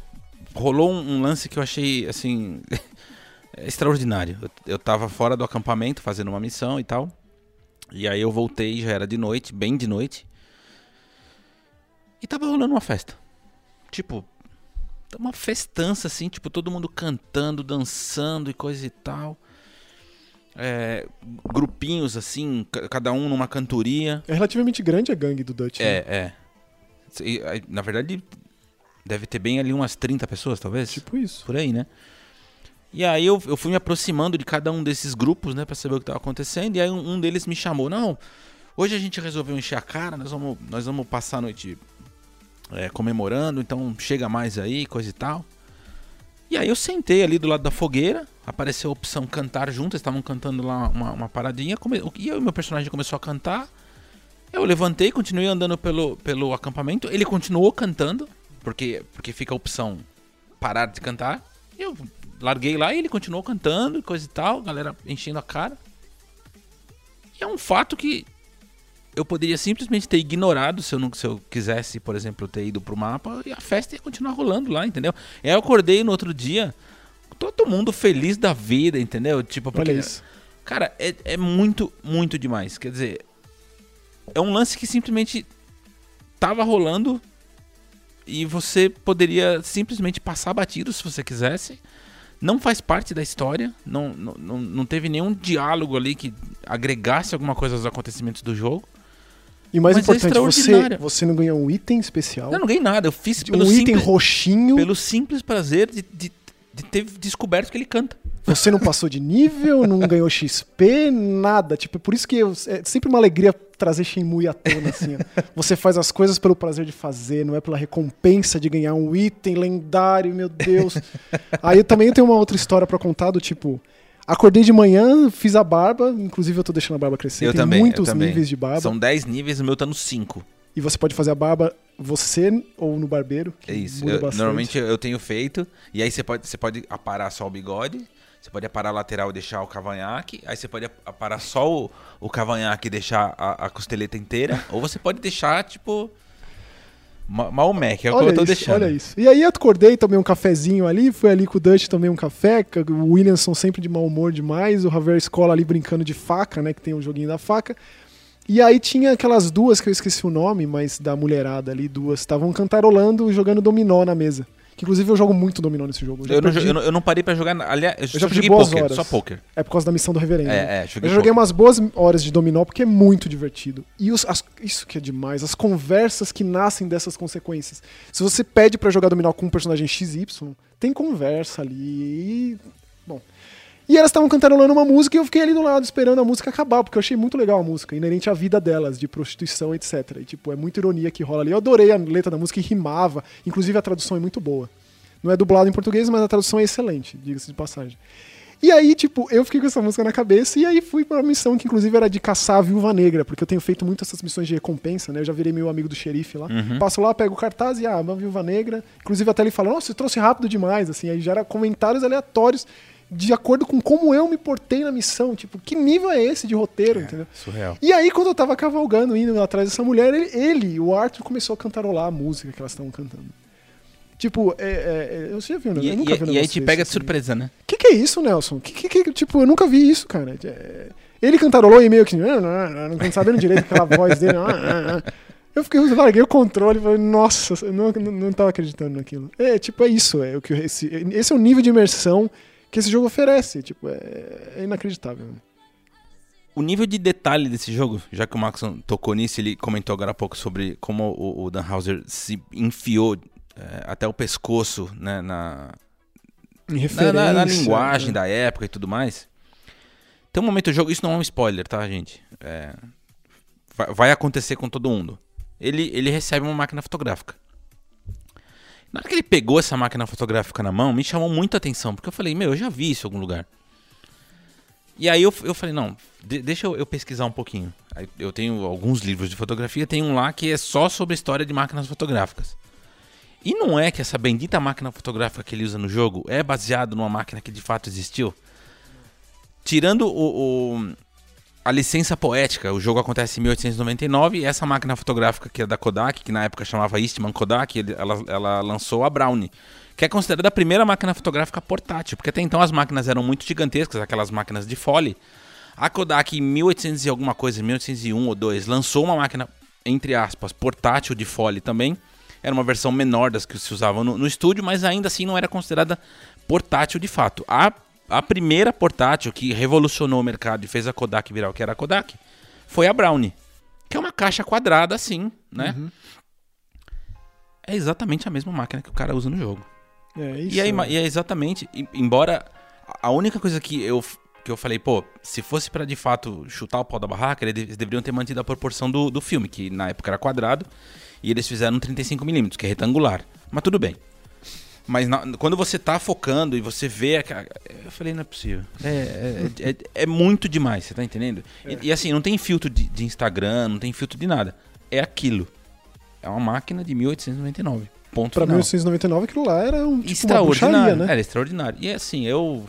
rolou um, um lance que eu achei, assim, extraordinário. Eu, eu tava fora do acampamento fazendo uma missão e tal. E aí eu voltei, já era de noite, bem de noite. E tava rolando uma festa. Tipo, uma festança assim, tipo, todo mundo cantando, dançando e coisa e tal. É, grupinhos assim, cada um numa cantoria. É relativamente grande a gangue do Dutch. É, né? é. Na verdade, deve ter bem ali umas 30 pessoas, talvez. Tipo isso. Por aí, né? E aí eu, eu fui me aproximando de cada um desses grupos, né, pra saber o que tava acontecendo. E aí um, um deles me chamou, não, hoje a gente resolveu encher a cara, nós vamos, nós vamos passar a noite é, comemorando, então chega mais aí, coisa e tal. E aí eu sentei ali do lado da fogueira, apareceu a opção cantar junto, eles estavam cantando lá uma, uma paradinha, come... e o meu personagem começou a cantar. Eu levantei, continuei andando pelo, pelo acampamento, ele continuou cantando, porque, porque fica a opção parar de cantar. Eu larguei lá e ele continuou cantando, coisa e tal, galera enchendo a cara. E é um fato que eu poderia simplesmente ter ignorado se eu não se eu quisesse, por exemplo, ter ido pro mapa e a festa ia continuar rolando lá, entendeu? E aí eu acordei no outro dia, todo mundo feliz da vida, entendeu? Tipo, porque, Olha isso. Cara, é, é muito, muito demais. Quer dizer, é um lance que simplesmente tava rolando e você poderia simplesmente passar batido se você quisesse. Não faz parte da história, não, não, não teve nenhum diálogo ali que agregasse alguma coisa aos acontecimentos do jogo. E mais Mas é importante, é você, você não ganhou um item especial. Não, não ganhei nada. Eu fiz pelo um simples, item roxinho. Pelo simples prazer de, de, de ter descoberto que ele canta. Você não passou de nível, não ganhou XP, nada. Tipo, por isso que eu, é sempre uma alegria trazer Shenmue à tona, assim. Ó. Você faz as coisas pelo prazer de fazer, não é pela recompensa de ganhar um item lendário, meu Deus. Aí eu também tenho uma outra história para contar do tipo... Acordei de manhã, fiz a barba, inclusive eu tô deixando a barba crescer. Eu Tem também, muitos também. níveis de barba. São 10 níveis, o meu tá no 5. E você pode fazer a barba você ou no barbeiro. é isso. Eu, normalmente eu tenho feito. E aí você pode, você pode aparar só o bigode. Você pode aparar a lateral e deixar o cavanhaque. Aí você pode aparar só o, o cavanhaque e deixar a, a costeleta inteira. ou você pode deixar, tipo. Maomé, que é o olha que eu tô isso, deixando. Olha isso. E aí eu acordei, tomei um cafezinho ali, fui ali com o Dutch, tomei um café, o Williamson sempre de mau humor demais, o Javier Escola ali brincando de faca, né, que tem o um joguinho da faca. E aí tinha aquelas duas que eu esqueci o nome, mas da mulherada ali, duas, estavam cantarolando, jogando dominó na mesa. Que inclusive eu jogo muito dominó nesse jogo. Eu, eu, não, eu, não, eu, não, parei pra jogar. Aliás, eu, eu já joguei boas poker, horas. só poker. É por causa da missão do reverendo. É, é, joguei eu joguei umas boas horas de dominó porque é muito divertido. E os, as, isso que é demais, as conversas que nascem dessas consequências. Se você pede para jogar dominó com um personagem XY, tem conversa ali. E. E elas estavam cantarolando uma música e eu fiquei ali do lado esperando a música acabar, porque eu achei muito legal a música, inerente à vida delas, de prostituição, etc. E, tipo, é muita ironia que rola ali. Eu adorei a letra da música e rimava, inclusive a tradução é muito boa. Não é dublado em português, mas a tradução é excelente, diga-se de passagem. E aí, tipo, eu fiquei com essa música na cabeça e aí fui pra uma missão que, inclusive, era de caçar a viúva negra, porque eu tenho feito muito essas missões de recompensa, né? Eu já virei meu amigo do xerife lá. Uhum. Passo lá, pego o cartaz e, ah, uma viúva negra. Inclusive, até ele fala, nossa, você trouxe rápido demais, assim. Aí gera comentários aleatórios de acordo com como eu me portei na missão. Tipo, que nível é esse de roteiro, É, entendeu? surreal. E aí, quando eu tava cavalgando, indo atrás dessa mulher, ele, ele o Arthur, começou a cantarolar a música que elas estavam cantando. Tipo, é, é, é, você já viu, né? E, eu nunca e- vi um e aí te pega de assim. surpresa, né? Que que é isso, Nelson? Que, que, que- tipo, eu nunca vi isso, cara. É, Ele cantarolou e meio que. "Ah, não, não, não sabendo direito aquela voz dele. "Ah, ah, ah." Eu fiquei, eu larguei o controle e falei, nossa, eu não, não, não tava acreditando naquilo. É, tipo, é isso. É, o que esse, esse é o nível de imersão que esse jogo oferece. Tipo, é, é inacreditável. né? O nível de detalhe desse jogo, já que o Maxon tocou nisso, ele comentou agora há pouco sobre como o, o Dan Houser se enfiou é, até o pescoço, né, na, na, na- na linguagem né? da época e tudo mais. Tem um momento do jogo, isso não é um spoiler, tá, gente? É, vai, vai acontecer com todo mundo. Ele, ele recebe uma máquina fotográfica. Na hora que ele pegou essa máquina fotográfica na mão, me chamou muita atenção, porque eu falei, meu, eu já vi isso em algum lugar. E aí eu, eu falei, não, de- deixa eu, eu pesquisar um pouquinho. Aí eu tenho alguns livros de fotografia, tem um lá que é só sobre a história de máquinas fotográficas. E não é que essa bendita máquina fotográfica que ele usa no jogo é baseado numa máquina que de fato existiu? Tirando o, o- a licença poética, o jogo acontece em 1899 e essa máquina fotográfica que é da Kodak, que na época chamava Eastman Kodak, ela, ela lançou a Brownie, que é considerada a primeira máquina fotográfica portátil, porque até então as máquinas eram muito gigantescas, aquelas máquinas de fole. A Kodak em 1800 e alguma coisa, 1801 ou 2, lançou uma máquina, entre aspas, portátil de fole também. Era uma versão menor das que se usavam no, no estúdio, mas ainda assim não era considerada portátil de fato. A, a primeira portátil que revolucionou o mercado e fez a Kodak virar o que era a Kodak foi a Brownie, que é uma caixa quadrada assim, né? É exatamente a mesma máquina que o cara usa no jogo. É isso. E, né? e é exatamente, em- embora a única coisa que eu, que eu falei, pô, se fosse pra de fato chutar o pau da barraca, eles de- deveriam ter mantido a proporção do, do filme, que na época era quadrado, e eles fizeram 35mm, que é retangular. Mas tudo bem. Mas na- quando você tá focando e você vê. a- eu falei, não é possível. É, é, é- é muito demais, você tá entendendo? E, e assim, não tem filtro de, de Instagram, não tem filtro de nada. É aquilo. É uma máquina de 1899. Ponto Pra final. 1999 aquilo lá era um, tipo, extraordinário, bruxaria, né? Era extraordinário. E assim, eu.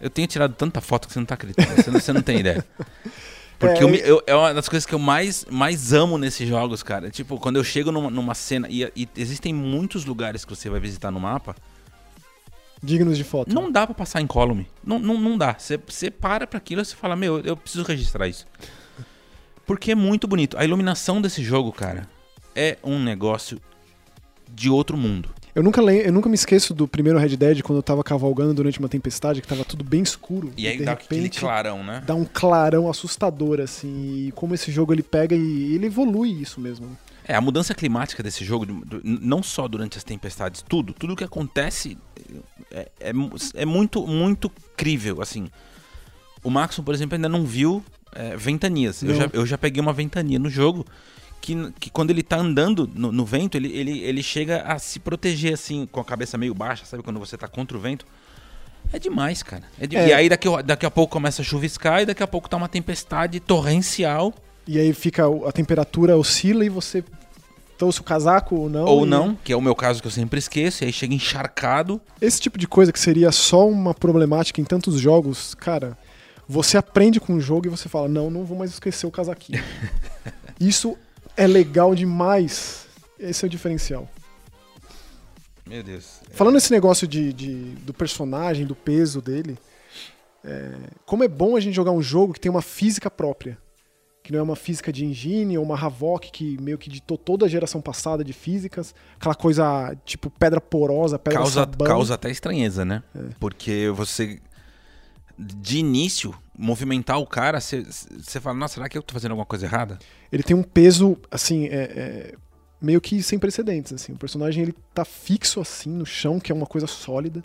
Eu tenho tirado tanta foto que você não tá acreditando. Você não, você não tem ideia. Porque É, eu eu- é uma das coisas que eu mais, mais amo nesses jogos, cara. Tipo, quando eu chego numa, numa cena. E, e existem muitos lugares que você vai visitar no mapa. Dignos de foto. Não dá pra passar em column. Não, não, não dá. Você, você para pra aquilo e você fala, meu, eu preciso registrar isso. Porque é muito bonito. A iluminação desse jogo, cara, é um negócio de outro mundo. Eu nunca, lem- eu nunca me esqueço do primeiro Red Dead quando eu tava cavalgando durante uma tempestade, que tava tudo bem escuro. E aí de dá aquele repente clarão, né? dá um clarão assustador, assim. E como esse jogo ele pega e ele evolui isso mesmo. né? É, a mudança climática desse jogo, não só durante as tempestades, tudo, tudo que acontece é, é é muito, muito crível, assim. O Maxon, por exemplo, ainda não viu é, ventanias. Eu Não. já, eu já peguei uma ventania no jogo que, que quando ele tá andando no, no vento, ele, ele, ele chega a se proteger, assim, com a cabeça meio baixa, sabe? Quando você tá contra o vento. É demais, cara. É de- É. E aí daqui, a- daqui a pouco começa a chuviscar e daqui a pouco tá uma tempestade torrencial. E aí fica a temperatura oscila e você trouxe o casaco ou não. Ou e não, que é o meu caso que eu sempre esqueço, e aí chega encharcado. Esse tipo de coisa que seria só uma problemática em tantos jogos, cara, você aprende com o jogo e você fala, não, não vou mais esquecer o casaquinho. Isso é legal demais. Esse é o diferencial. Meu Deus. Falando nesse negócio de, de- do personagem, do peso dele, é, como é bom a gente jogar um jogo que tem uma física própria. Que não é uma física de engine ou uma Havok que meio que ditou toda a geração passada de físicas. Aquela coisa tipo pedra porosa, pedra Causa, sabão. causa até estranheza, né? É. Porque você, de início, movimentar o cara, você fala, nossa, será que eu tô fazendo alguma coisa errada? Ele tem um peso, assim, é, é, meio que sem precedentes. Assim. O personagem ele tá fixo assim no chão, que é uma coisa sólida.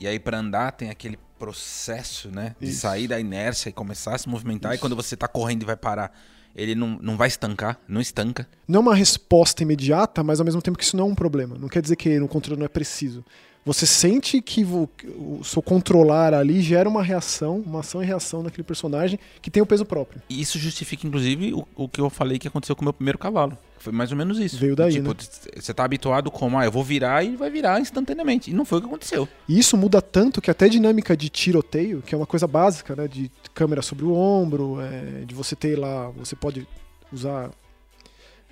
E aí pra andar tem aquele processo, né? De Isso. sair da inércia e começar a se movimentar. E Isso. quando você tá correndo e vai parar, ele não, não vai estancar, não estanca. Não é uma resposta imediata, mas ao mesmo tempo que isso não é um problema. Não quer dizer que no controle não é preciso. Você sente que vo- o seu controlar ali gera uma reação, uma ação e reação naquele personagem que tem o peso próprio. E isso justifica, inclusive, o, o que eu falei que aconteceu com o meu primeiro cavalo. Foi mais ou menos isso. Veio daí, Tipo, né? você tá habituado como, ah, eu vou virar e vai virar instantaneamente. E não foi o que aconteceu. E isso muda tanto que até a dinâmica de tiroteio, que é uma coisa básica, né? De câmera sobre o ombro, é, de você ter lá, você pode usar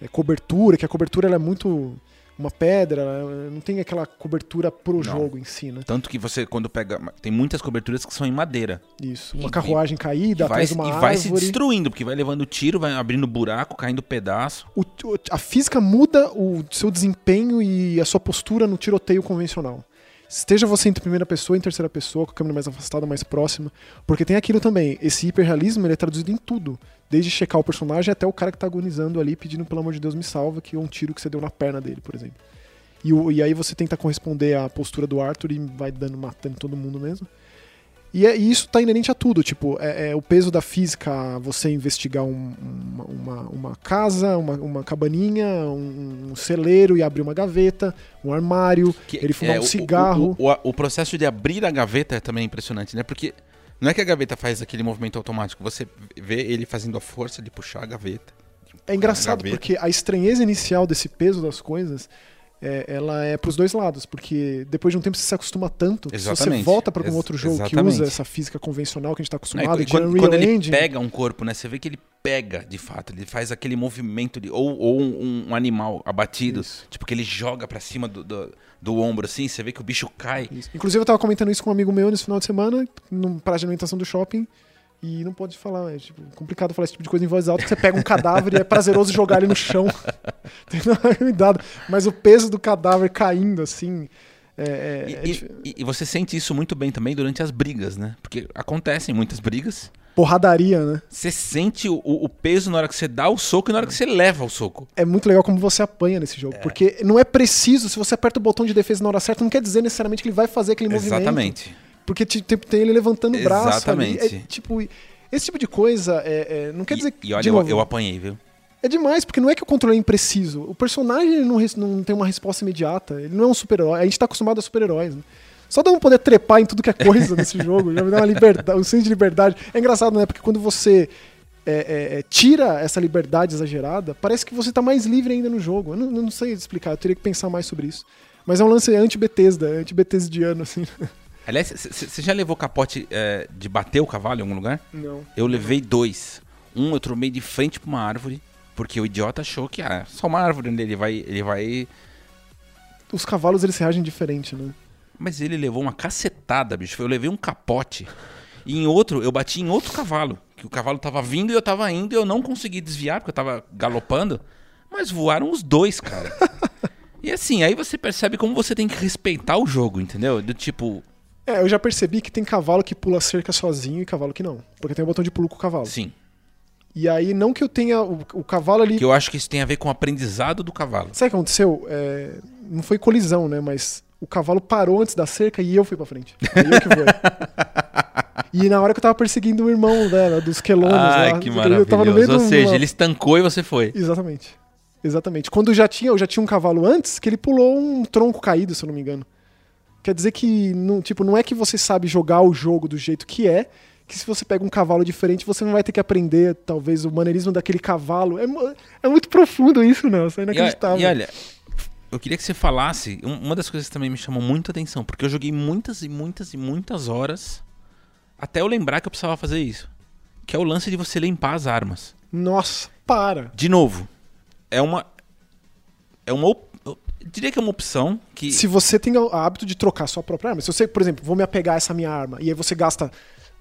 é, cobertura, que a cobertura ela é muito uma pedra, ela não tem aquela cobertura pro Não. jogo em si, né? Tanto que você, quando pega. Tem muitas coberturas que são em madeira. Isso. E- Uma carruagem caída E vai, atrás de uma e vai se árvore. destruindo, porque vai levando tiro, vai abrindo buraco, caindo pedaço. O- a física muda o seu desempenho e a sua postura no tiroteio convencional. Esteja você em primeira pessoa, em terceira pessoa, com a câmera mais afastada, mais próxima. Porque tem aquilo também. Esse hiperrealismo ele é traduzido em tudo. Desde checar o personagem até o cara que tá agonizando ali, pedindo pelo amor de Deus me salva, que é um tiro que você deu na perna dele, por exemplo. E, e aí você tenta corresponder à postura do Arthur e vai dando, matando todo mundo mesmo. E, é- e isso tá inerente a tudo, tipo, é, é o peso da física, você investigar um- uma, uma, casa, uma, uma cabaninha, um, um celeiro e abrir uma gaveta, um armário, Que- ele fumar é, um o- cigarro. O, o- o processo de abrir a gaveta é também impressionante, né? Porque não é que a gaveta faz aquele movimento automático, você vê ele fazendo a força de puxar a gaveta. É engraçado gaveta. porque a estranheza inicial desse peso das coisas, é, ela é pros dois lados, porque depois de um tempo você se acostuma tanto que se você Exatamente. volta para algum outro jogo que exatamente. usa essa física convencional que a gente tá Né? acostumado, E de quando, quando ele Engine, pega um corpo, né? Você vê que ele pega de fato, ele faz aquele movimento de. Ou, ou um, um animal abatido, Isso. tipo que ele joga pra cima do, do, do ombro assim, você vê que o bicho cai. Isso. Inclusive, eu tava comentando isso com um amigo meu nesse final de semana, num prazo de alimentação do shopping. E não pode falar, é tipo, complicado falar esse tipo de coisa em voz alta, que você pega um cadáver e é prazeroso jogar ele no chão. Cuidado. Mas o peso do cadáver caindo, assim. É, é- E, é e- e- você sente isso muito bem também durante as brigas, né? Porque acontecem muitas brigas. porradaria, né? Você sente o, o peso na hora que você dá o soco e na hora que você leva o soco. É muito legal como você apanha nesse jogo. Porque não é preciso, se você aperta o botão de defesa na hora certa, não quer dizer necessariamente que ele vai fazer aquele movimento. Exatamente. Porque te- tem, tem ele levantando o braço. ali. Exatamente. É, tipo, esse tipo de coisa é, é, não quer E- dizer E, olha, eu, eu apanhei, viu? É demais, porque não é que o controle é impreciso. O personagem não, não tem uma resposta imediata. Ele não é um super-herói. A gente tá acostumado a super-heróis, né? Só dá um poder trepar em tudo que é coisa nesse jogo. Já me dá uma liberdade, um senso de liberdade. É engraçado, né? Porque quando você é, é, é, tira essa liberdade exagerada, parece que você tá mais livre ainda no jogo. Eu não, não sei explicar, eu teria que pensar mais sobre isso. Mas é um lance anti-Bethesda, anti-Bethesdiano, assim. Aliás, você já levou capote é, de bater o cavalo em algum lugar? Não. Eu levei dois. Um eu tromei de frente pra uma árvore, porque o idiota achou que ah, só uma árvore, né? ele vai, ele vai. Os cavalos, eles reagem diferente, né? Mas ele levou uma cacetada, bicho. Eu levei um capote. E em outro, eu bati em outro cavalo. Que o cavalo tava vindo e eu tava indo e eu não consegui desviar, porque eu tava galopando. Mas voaram os dois, cara. e assim, aí você percebe como você tem que respeitar o jogo, entendeu? Do tipo, É, eu já percebi que tem cavalo que pula cerca sozinho e cavalo que não. Porque tem o botão de pulo com o cavalo. sim. E aí, não que eu tenha o, o cavalo ali. Que eu acho que isso tem a ver com o aprendizado do cavalo. Sabe o que aconteceu? É, não foi colisão, né? Mas o cavalo parou antes da cerca e eu fui pra frente. E eu que voei. e na hora que eu tava perseguindo o irmão dela, dos quelônios Ai, lá. que eu tava no meio maravilhoso. Ou seja, uma- ele estancou e você foi. Exatamente. Exatamente. Quando já tinha, eu já tinha um cavalo antes, que ele pulou um tronco caído, se eu não me engano. Quer dizer que, não, tipo, não é que você sabe jogar o jogo do jeito que é, que se você pega um cavalo diferente, você não vai ter que aprender, talvez, o maneirismo daquele cavalo. É, é muito profundo isso, não. Isso é inacreditável. e olha, eu queria que você falasse. um- Uma das coisas que também me chamou muito a atenção, porque eu joguei muitas e muitas e muitas horas até eu lembrar que eu precisava fazer isso. Que é o lance de você limpar as armas. Nossa, para. De novo, é uma. É uma. Diria que é uma opção que. Se você tem o hábito de trocar sua própria arma, se você, por exemplo, vou me apegar a essa minha arma, e aí você gasta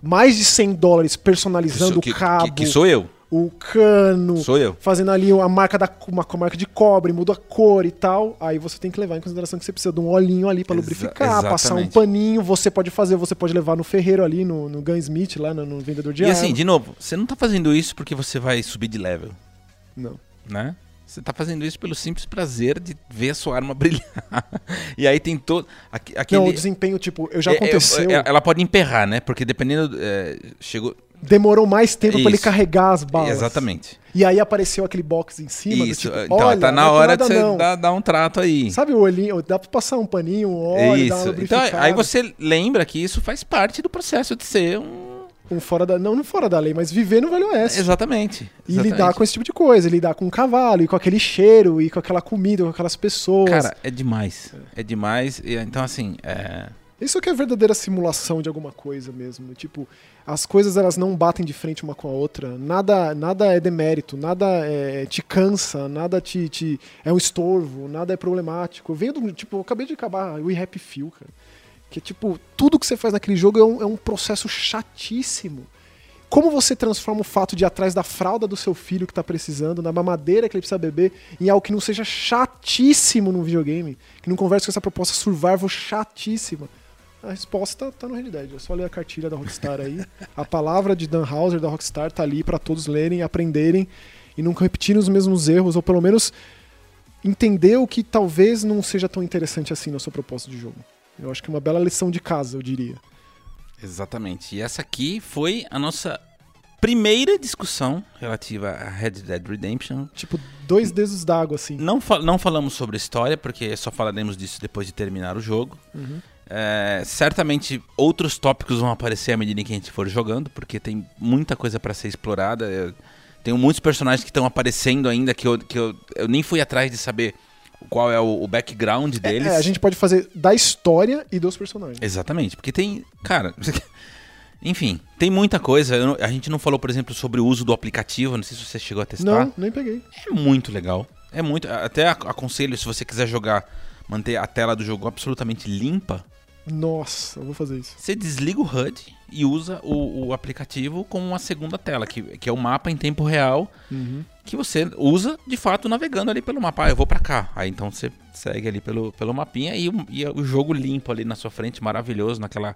mais de 100 dólares personalizando que, o cabo, que, que sou eu. o cano, Sou eu. fazendo ali a marca da uma, com a marca de cobre, muda a cor e tal, aí você tem que levar em consideração que você precisa de um olhinho ali pra Exa- lubrificar, passar um paninho, você pode fazer, você pode levar no ferreiro ali, no, no Gunsmith, lá no, no vendedor de E arma. assim, de novo, você não tá fazendo isso porque você vai subir de level, Não. né? Você tá fazendo isso pelo simples prazer de ver a sua arma brilhar. e aí tem todo. aque- Aquele, Não, o desempenho, tipo, eu já É, é, aconteceu, é, ela pode emperrar, né? Porque dependendo. é, chegou. demorou mais tempo pra ele carregar as balas. Exatamente. E aí apareceu aquele box em cima, do Isso. tipo, então, olha, tá na é hora de você dar, dar um trato aí. Sabe o olhinho? Dá pra passar um paninho, um óleo, isso. Então, aí você lembra que isso faz parte do processo de ser um. Um fora da... Não, não fora da lei, mas viver no Velho Oeste. Exatamente. E exatamente. lidar com esse tipo de coisa, lidar com o cavalo, e com aquele cheiro, e com aquela comida, com aquelas pessoas. Cara, é demais. É demais. E, Então, assim. É... Isso que é verdadeira simulação de alguma coisa mesmo. Tipo, as coisas elas não batem de frente uma com a outra. Nada, nada é demérito, nada é, te cansa, nada te, te é um estorvo, nada é problemático. Eu venho do tipo, eu acabei de acabar o We Happy Few, cara. Que tipo, tudo que você faz naquele jogo é um, é um processo chatíssimo. Como você transforma o fato de ir atrás da fralda do seu filho que tá precisando, na mamadeira que ele precisa beber, em algo que não seja chatíssimo no videogame, que não converse com essa proposta survival chatíssima? A resposta tá Red Dead. É só ler a cartilha da Rockstar aí. A palavra de Dan Houser da Rockstar tá ali pra todos lerem, aprenderem e nunca repetirem os mesmos erros, ou pelo menos entender o que talvez não seja tão interessante assim na sua proposta de jogo. Eu acho que é uma bela lição de casa, eu diria. Exatamente. E essa aqui foi a nossa primeira discussão relativa a Red Dead Redemption. Tipo, dois dedos d'água, assim. Não, não falamos sobre história, porque só falaremos disso depois de terminar o jogo. Uhum. É, certamente outros tópicos vão aparecer à medida que a gente for jogando, porque tem muita coisa para ser explorada. Eu, tenho muitos personagens que estão aparecendo ainda que, eu, que eu, eu nem fui atrás de saber qual é o, o background deles. É, a gente pode fazer da história e dos personagens. Exatamente, porque tem. Cara. Enfim, tem muita coisa. Não- a gente não falou, por exemplo, sobre o uso do aplicativo. Não sei se você chegou a testar. Não, nem peguei. É muito legal. É muito. Até ac- aconselho, se você quiser jogar, manter a tela do jogo absolutamente limpa, Nossa, eu vou fazer isso. você desliga o HUD e usa o, o aplicativo como uma segunda tela, que, que é o mapa em tempo real, Uhum. que você usa de fato navegando ali pelo mapa. Ah, eu vou pra cá. Aí então você segue ali pelo, pelo mapinha e, o- e o jogo limpo ali na sua frente, maravilhoso, naquela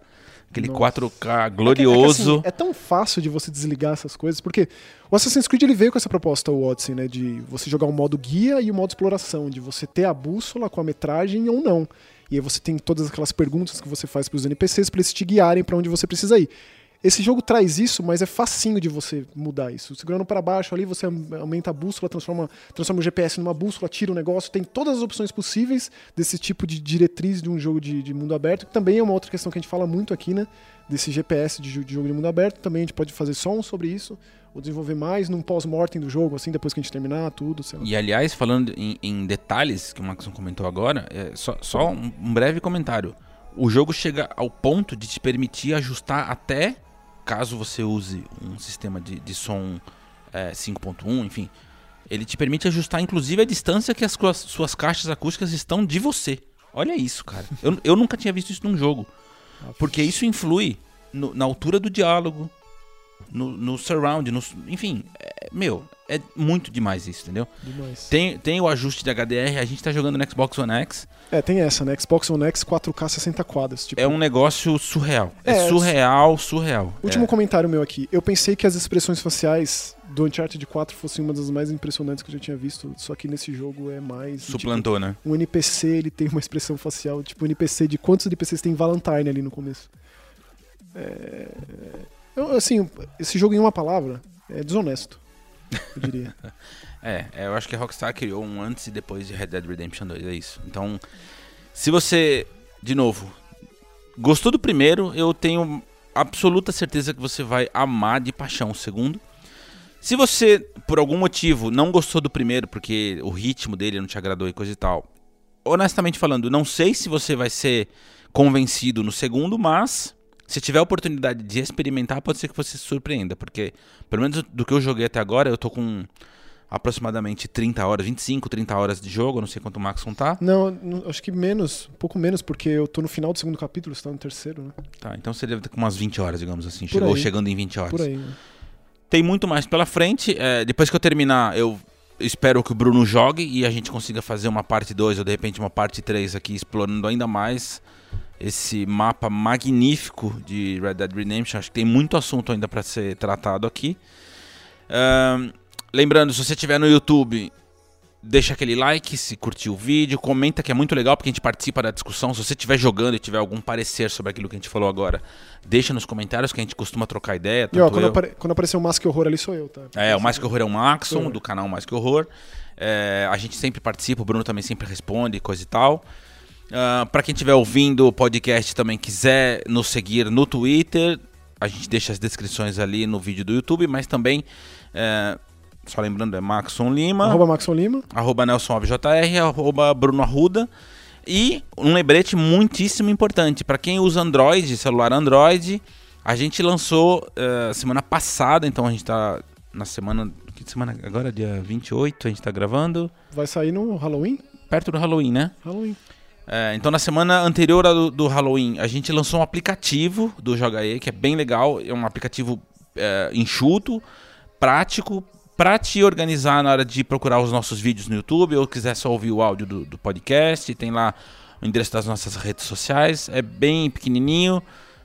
aquele Nossa. 4K É que- glorioso. É, que, assim, é tão fácil de você desligar essas coisas, porque o Assassin's Creed ele veio com essa proposta, o Odyssey, né? De você jogar o modo guia e o modo exploração, de você ter a bússola com a metragem ou não. E aí você tem todas aquelas perguntas que você faz para os NPCs para eles te guiarem para onde você precisa ir. Esse jogo traz isso, mas é facinho de você mudar isso. Segurando para baixo ali, você aumenta a bússola, transforma, transforma o GPS numa bússola, tira o negócio. Tem todas as opções possíveis desse tipo de diretriz de um jogo de, de mundo aberto, que também é uma outra questão que a gente fala muito aqui, né? Desse GPS de, de jogo de mundo aberto. Também a gente pode fazer só um sobre isso, ou desenvolver mais num pós-mortem do jogo, assim, depois que a gente terminar tudo, sei lá. E aliás, falando em, em detalhes que o Maxon comentou agora, é só, só um, um breve comentário. O jogo chega ao ponto de te permitir ajustar até, caso você use um sistema de, de som é, 5.1, enfim, ele te permite ajustar inclusive a distância que as suas, suas caixas acústicas estão de você. Olha isso, cara. Eu, eu nunca tinha visto isso num jogo. Porque isso influi no- na altura do diálogo, no, no surround, no, enfim, é- meu, é muito demais isso, entendeu? Demais. Tem, tem o ajuste de HDR, a gente tá jogando no Xbox One X. É, tem essa, né? Xbox One X 4K 60 quadros. Tipo, É um negócio surreal. É, É, surreal, surreal. Último É. comentário meu aqui. Eu pensei que as expressões faciais do Uncharted 4 fossem uma das mais impressionantes que eu já tinha visto, só que nesse jogo é mais. Suplantou, né? Tipo, um NPC ele tem uma expressão facial, tipo um NPC de quantos NPCs tem Valentine ali no começo. É... eu, assim, esse jogo em uma palavra é desonesto, eu diria. É, é, eu acho que a Rockstar criou um antes e depois de Red Dead Redemption 2, é isso. Então, se você, de novo, gostou do primeiro, eu tenho absoluta certeza que você vai amar de paixão o segundo. Se você, por algum motivo, não gostou do primeiro, porque o ritmo dele não te agradou e coisa e tal, honestamente falando, não sei se você vai ser convencido no segundo, mas se tiver a oportunidade de experimentar, pode ser que você se surpreenda, porque pelo menos do que eu joguei até agora, eu tô com aproximadamente 30 horas, 25, 30 horas de jogo, não sei quanto o Maxon tá. Não, não, acho que menos, um pouco menos, porque eu tô no final do segundo capítulo, você tá no terceiro, né? Tá, então você deve ter com umas 20 horas, digamos assim, Por chegou aí. chegando em 20 horas. Por aí. Né? Tem muito mais pela frente. é, depois que eu terminar, eu espero que o Bruno jogue e a gente consiga fazer uma parte 2 ou de repente uma parte 3 aqui, explorando ainda mais esse mapa magnífico de Red Dead Redemption. Acho que tem muito assunto ainda para ser tratado aqui. Lembrando, se você estiver no YouTube, deixa aquele like se curtiu o vídeo, comenta que é muito legal porque a gente participa da discussão. Se você estiver jogando e tiver algum parecer sobre aquilo que a gente falou agora, deixa nos comentários que a gente costuma trocar ideia. E ó, quando, eu- apare- quando aparecer o Mask Horror ali sou eu, tá? é, o Mais Que Horror é o Maxon, do canal Mais Que Horror. É, a gente sempre participa, o Bruno também sempre responde, coisa e tal. Ah, pra quem estiver ouvindo o podcast também quiser nos seguir no Twitter, a gente deixa as descrições ali no vídeo do YouTube, mas também, é, só lembrando, é Maxon Lima, Arroba Maxon Lima. arroba Nelson Alves JR, arroba Bruno Arruda. E um lembrete muitíssimo importante, para quem usa Android, celular Android, a gente lançou eh, semana passada, então a gente tá na semana. Que semana? Agora, dia 28, a gente tá gravando. Vai sair no Halloween? Perto do Halloween, né? Halloween. É, então, na semana anterior do, do Halloween, a gente lançou um aplicativo do Joga E, que é bem legal. É um aplicativo é, enxuto, prático, para te organizar na hora de procurar os nossos vídeos no YouTube ou quiser só ouvir o áudio do, do podcast. Tem lá o endereço das nossas redes sociais. É bem pequenininho,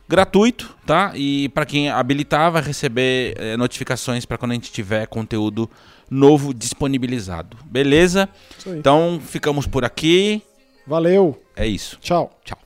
gratuito, tá? E para quem habilitar vai receber é, notificações para quando a gente tiver conteúdo novo disponibilizado. Beleza? Então ficamos por aqui. Valeu. É isso. Tchau. Tchau.